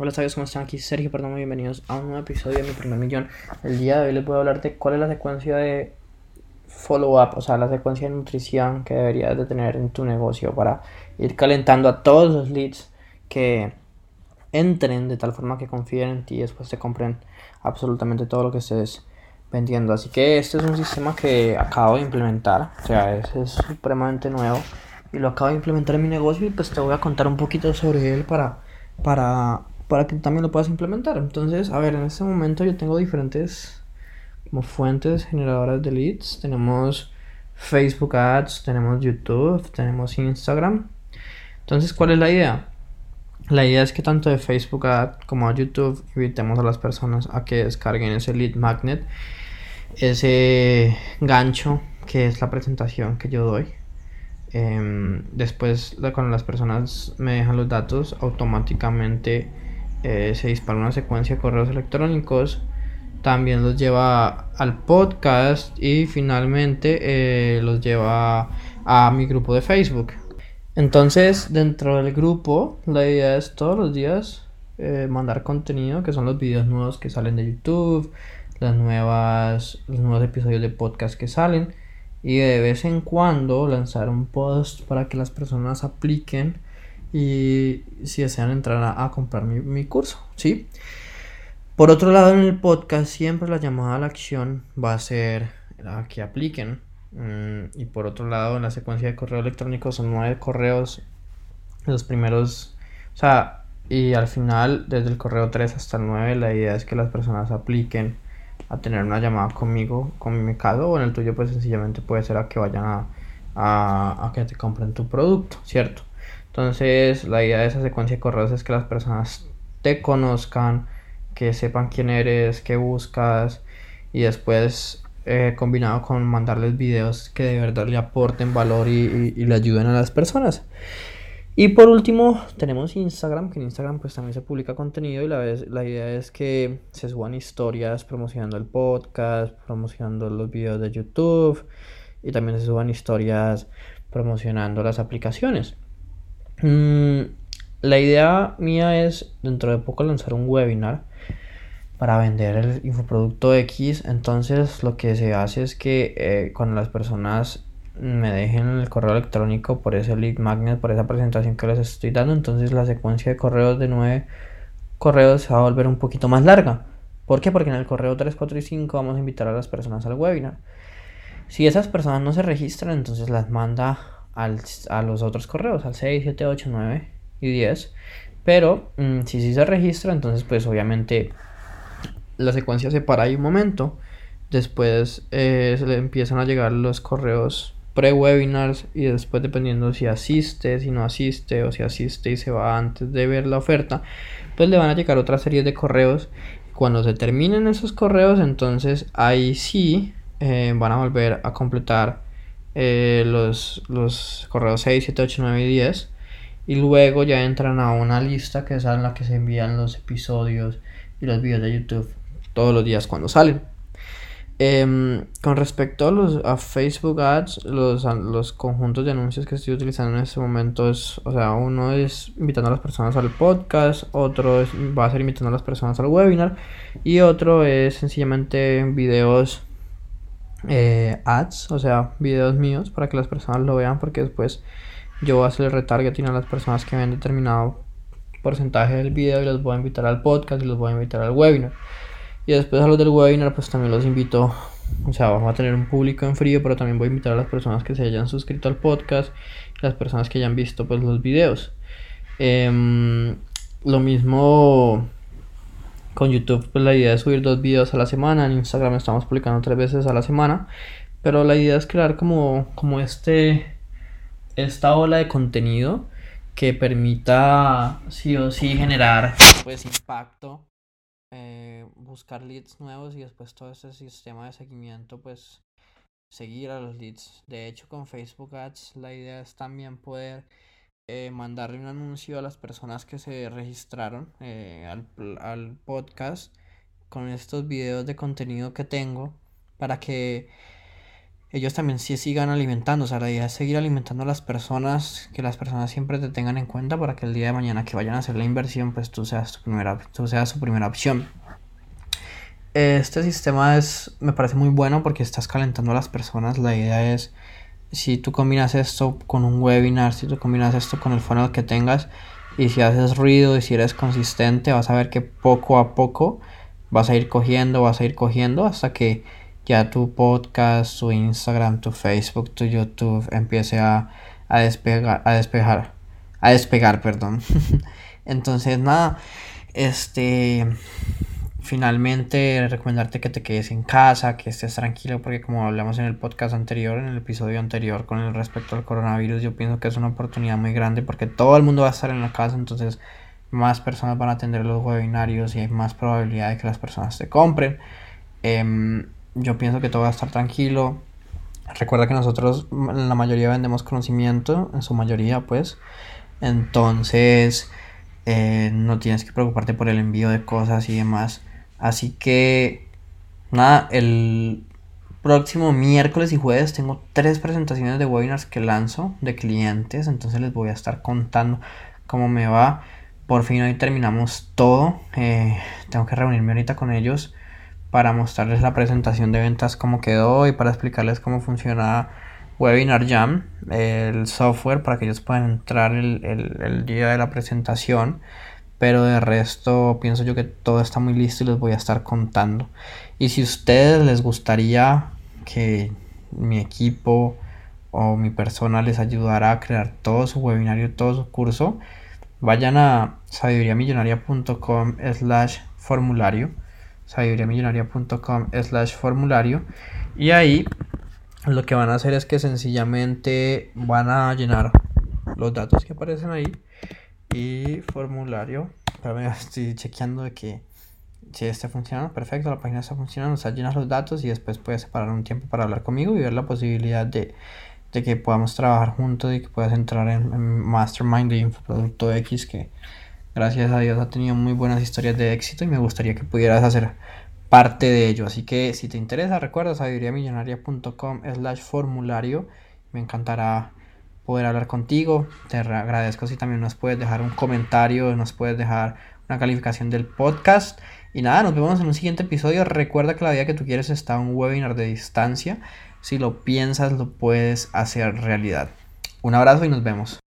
Hola, ¿sabes cómo están? Aquí Sergio, perdón, bienvenidos a un nuevo episodio de Mi Primer Millón. El día de hoy les voy a hablar de cuál es la secuencia de follow-up, o sea, la secuencia de nutrición que deberías de tener en tu negocio para ir calentando a todos los leads que entren de tal forma que confíen en ti y después te compren absolutamente todo lo que estés vendiendo. Así que este es un sistema que acabo de implementar, o sea, es, es supremamente nuevo y lo acabo de implementar en mi negocio y pues te voy a contar un poquito sobre él para, para para que también lo puedas implementar. Entonces, a ver, en este momento yo tengo diferentes como fuentes generadoras de leads. Tenemos Facebook Ads, tenemos YouTube, tenemos Instagram. Entonces, ¿cuál es la idea? La idea es que tanto de Facebook Ads como de YouTube invitemos a las personas a que descarguen ese lead magnet, ese gancho que es la presentación que yo doy. Em, después, cuando las personas me dejan los datos, automáticamente eh, se dispara una secuencia de correos electrónicos, también los lleva al podcast y finalmente eh, los lleva a mi grupo de Facebook. Entonces, dentro del grupo, la idea es todos los días eh, mandar contenido, que son los videos nuevos que salen de YouTube, las nuevas, los nuevos episodios de podcast que salen, y de vez en cuando lanzar un post para que las personas apliquen y si desean entrar a, comprar mi, curso, ¿sí? Por otro lado, en el podcast siempre la llamada a la acción va a ser la que apliquen. Mm, y por otro lado, en la secuencia de correo electrónico son nueve correos. Los primeros, o sea, y al final, desde el correo 3 hasta el 9, la idea es que las personas apliquen a tener una llamada conmigo, con mi caso, o en el tuyo, pues sencillamente puede ser a que vayan a, a, que te compren tu producto, ¿cierto? Entonces, la idea de esa secuencia de correos es que las personas te conozcan, que sepan quién eres, qué buscas y después eh, combinado con mandarles videos que de verdad le aporten valor y, le ayuden a las personas. Y por último, tenemos Instagram, que en Instagram pues también se publica contenido y la, la idea es que se suban historias promocionando el podcast, promocionando los videos de YouTube y también se suban historias promocionando las aplicaciones. Mm, la idea mía es dentro de poco lanzar un webinar para vender el infoproducto X. Entonces lo que se hace es que eh, cuando las personas me dejen el correo electrónico por ese lead magnet, por esa presentación que les estoy dando, entonces la secuencia de correos de nueve correos se va a volver un poquito más larga. ¿Por qué? Porque en el correo 3, 4 y 5 vamos a invitar a las personas al webinar. Si esas personas no se registran, entonces las manda a los otros correos, al 6, 7, 8, 9 y 10. Pero mm, si sí se registra, entonces pues obviamente la secuencia se para ahí un momento. Después eh, se le empiezan a llegar los correos pre-webinars y después dependiendo si asiste, si no asiste o si asiste y se va antes de ver la oferta, pues le van a llegar otra serie de correos. Cuando se terminen esos correos, entonces ahí sí eh, van a volver a completar eh, los, los correos 6, 7, 8, 9 y 10. Y luego ya entran a una lista que es en la que se envían los episodios y los videos de YouTube todos los días cuando salen. Em, con respecto a los a Facebook Ads, los, los conjuntos de anuncios que estoy utilizando en este momento es, o sea, uno es invitando a las personas al podcast, otro va a ser invitando a las personas al webinar y otro es sencillamente videos eh, ads, o sea, videos míos para que las personas lo vean porque después yo voy a hacer el retargeting a las personas que ven determinado porcentaje del video y los voy a invitar al podcast y los voy a invitar al webinar. Y después a los del webinar pues también los invito, o sea, vamos a tener un público en frío, pero también voy a invitar a las personas que se hayan suscrito al podcast las personas que hayan visto pues los videos. Em, lo mismo con YouTube, pues la idea es subir dos videos a la semana. En Instagram estamos publicando tres veces a la semana. Pero la idea es crear como, como este, esta ola de contenido que permita sí o sí generar pues impacto, eh, buscar leads nuevos y después todo este sistema de seguimiento pues seguir a los leads. De hecho con Facebook Ads la idea es también poder eh, mandarle un anuncio a las personas que se registraron eh, al, podcast con estos videos de contenido que tengo para que ellos también sí sigan alimentando. O sea, la idea es seguir alimentando a las personas, que las personas siempre te tengan en cuenta para que el día de mañana que vayan a hacer la inversión, pues tú seas, tu primera, tú seas su primera opción. Este sistema es, me parece muy bueno porque estás calentando a las personas. La idea es, si tú combinas esto con un webinar, si tú combinas esto con el funnel que tengas, y si haces ruido y si eres consistente, vas a ver que poco a poco vas a ir cogiendo, vas a ir cogiendo hasta que ya tu podcast, tu Instagram, tu Facebook, tu YouTube empiece a, a despegar, a despejar, a despegar, perdón. Entonces, nada, este, finalmente recomendarte que te quedes en casa, que estés tranquilo, porque como hablamos en el podcast anterior, en el episodio anterior con el respecto al coronavirus, yo pienso que es una oportunidad muy grande porque todo el mundo va a estar en la casa, entonces más personas van a atender los webinarios y hay más probabilidad de que las personas te compren. Em, yo pienso que todo va a estar tranquilo. Recuerda que nosotros la mayoría vendemos conocimiento, en su mayoría pues. Entonces eh, no tienes que preocuparte por el envío de cosas y demás. Así que nada, el próximo miércoles y jueves tengo tres presentaciones de webinars que lanzo de clientes. Entonces les voy a estar contando cómo me va. Por fin hoy terminamos todo. Eh, tengo que reunirme ahorita con ellos para mostrarles la presentación de ventas cómo quedó y para explicarles cómo funciona Webinar Jam, el software para que ellos puedan entrar el, día de la presentación. Pero de resto pienso yo que todo está muy listo y les voy a estar contando. Y si a ustedes les gustaría que mi equipo o mi persona les ayudara a crear todo su webinario, todo su curso, vayan a sabiduriamillonaria.com slash formulario sabiduriamillonaria.com slash formulario y ahí lo que van a hacer es que sencillamente van a llenar los datos que aparecen ahí y formulario. Estoy chequeando de que si está funcionando perfecto la página está funcionando o sea llenas los datos y después puedes separar un tiempo para hablar conmigo y ver la posibilidad de, de que podamos trabajar juntos y que puedas entrar en, en Mastermind de Infoproducto X que gracias a Dios ha tenido muy buenas historias de éxito y me gustaría que pudieras hacer parte de ello. Así que si te interesa, recuerda sabiduriamillonaria.com slash formulario. Me encantará poder hablar contigo. Te agradezco si también nos puedes dejar un comentario, nos puedes dejar una calificación del podcast. Y nada, nos vemos en un siguiente episodio. Recuerda que la vida que tú quieres está un webinar de distancia. Si lo piensas, lo puedes hacer realidad. Un abrazo y nos vemos.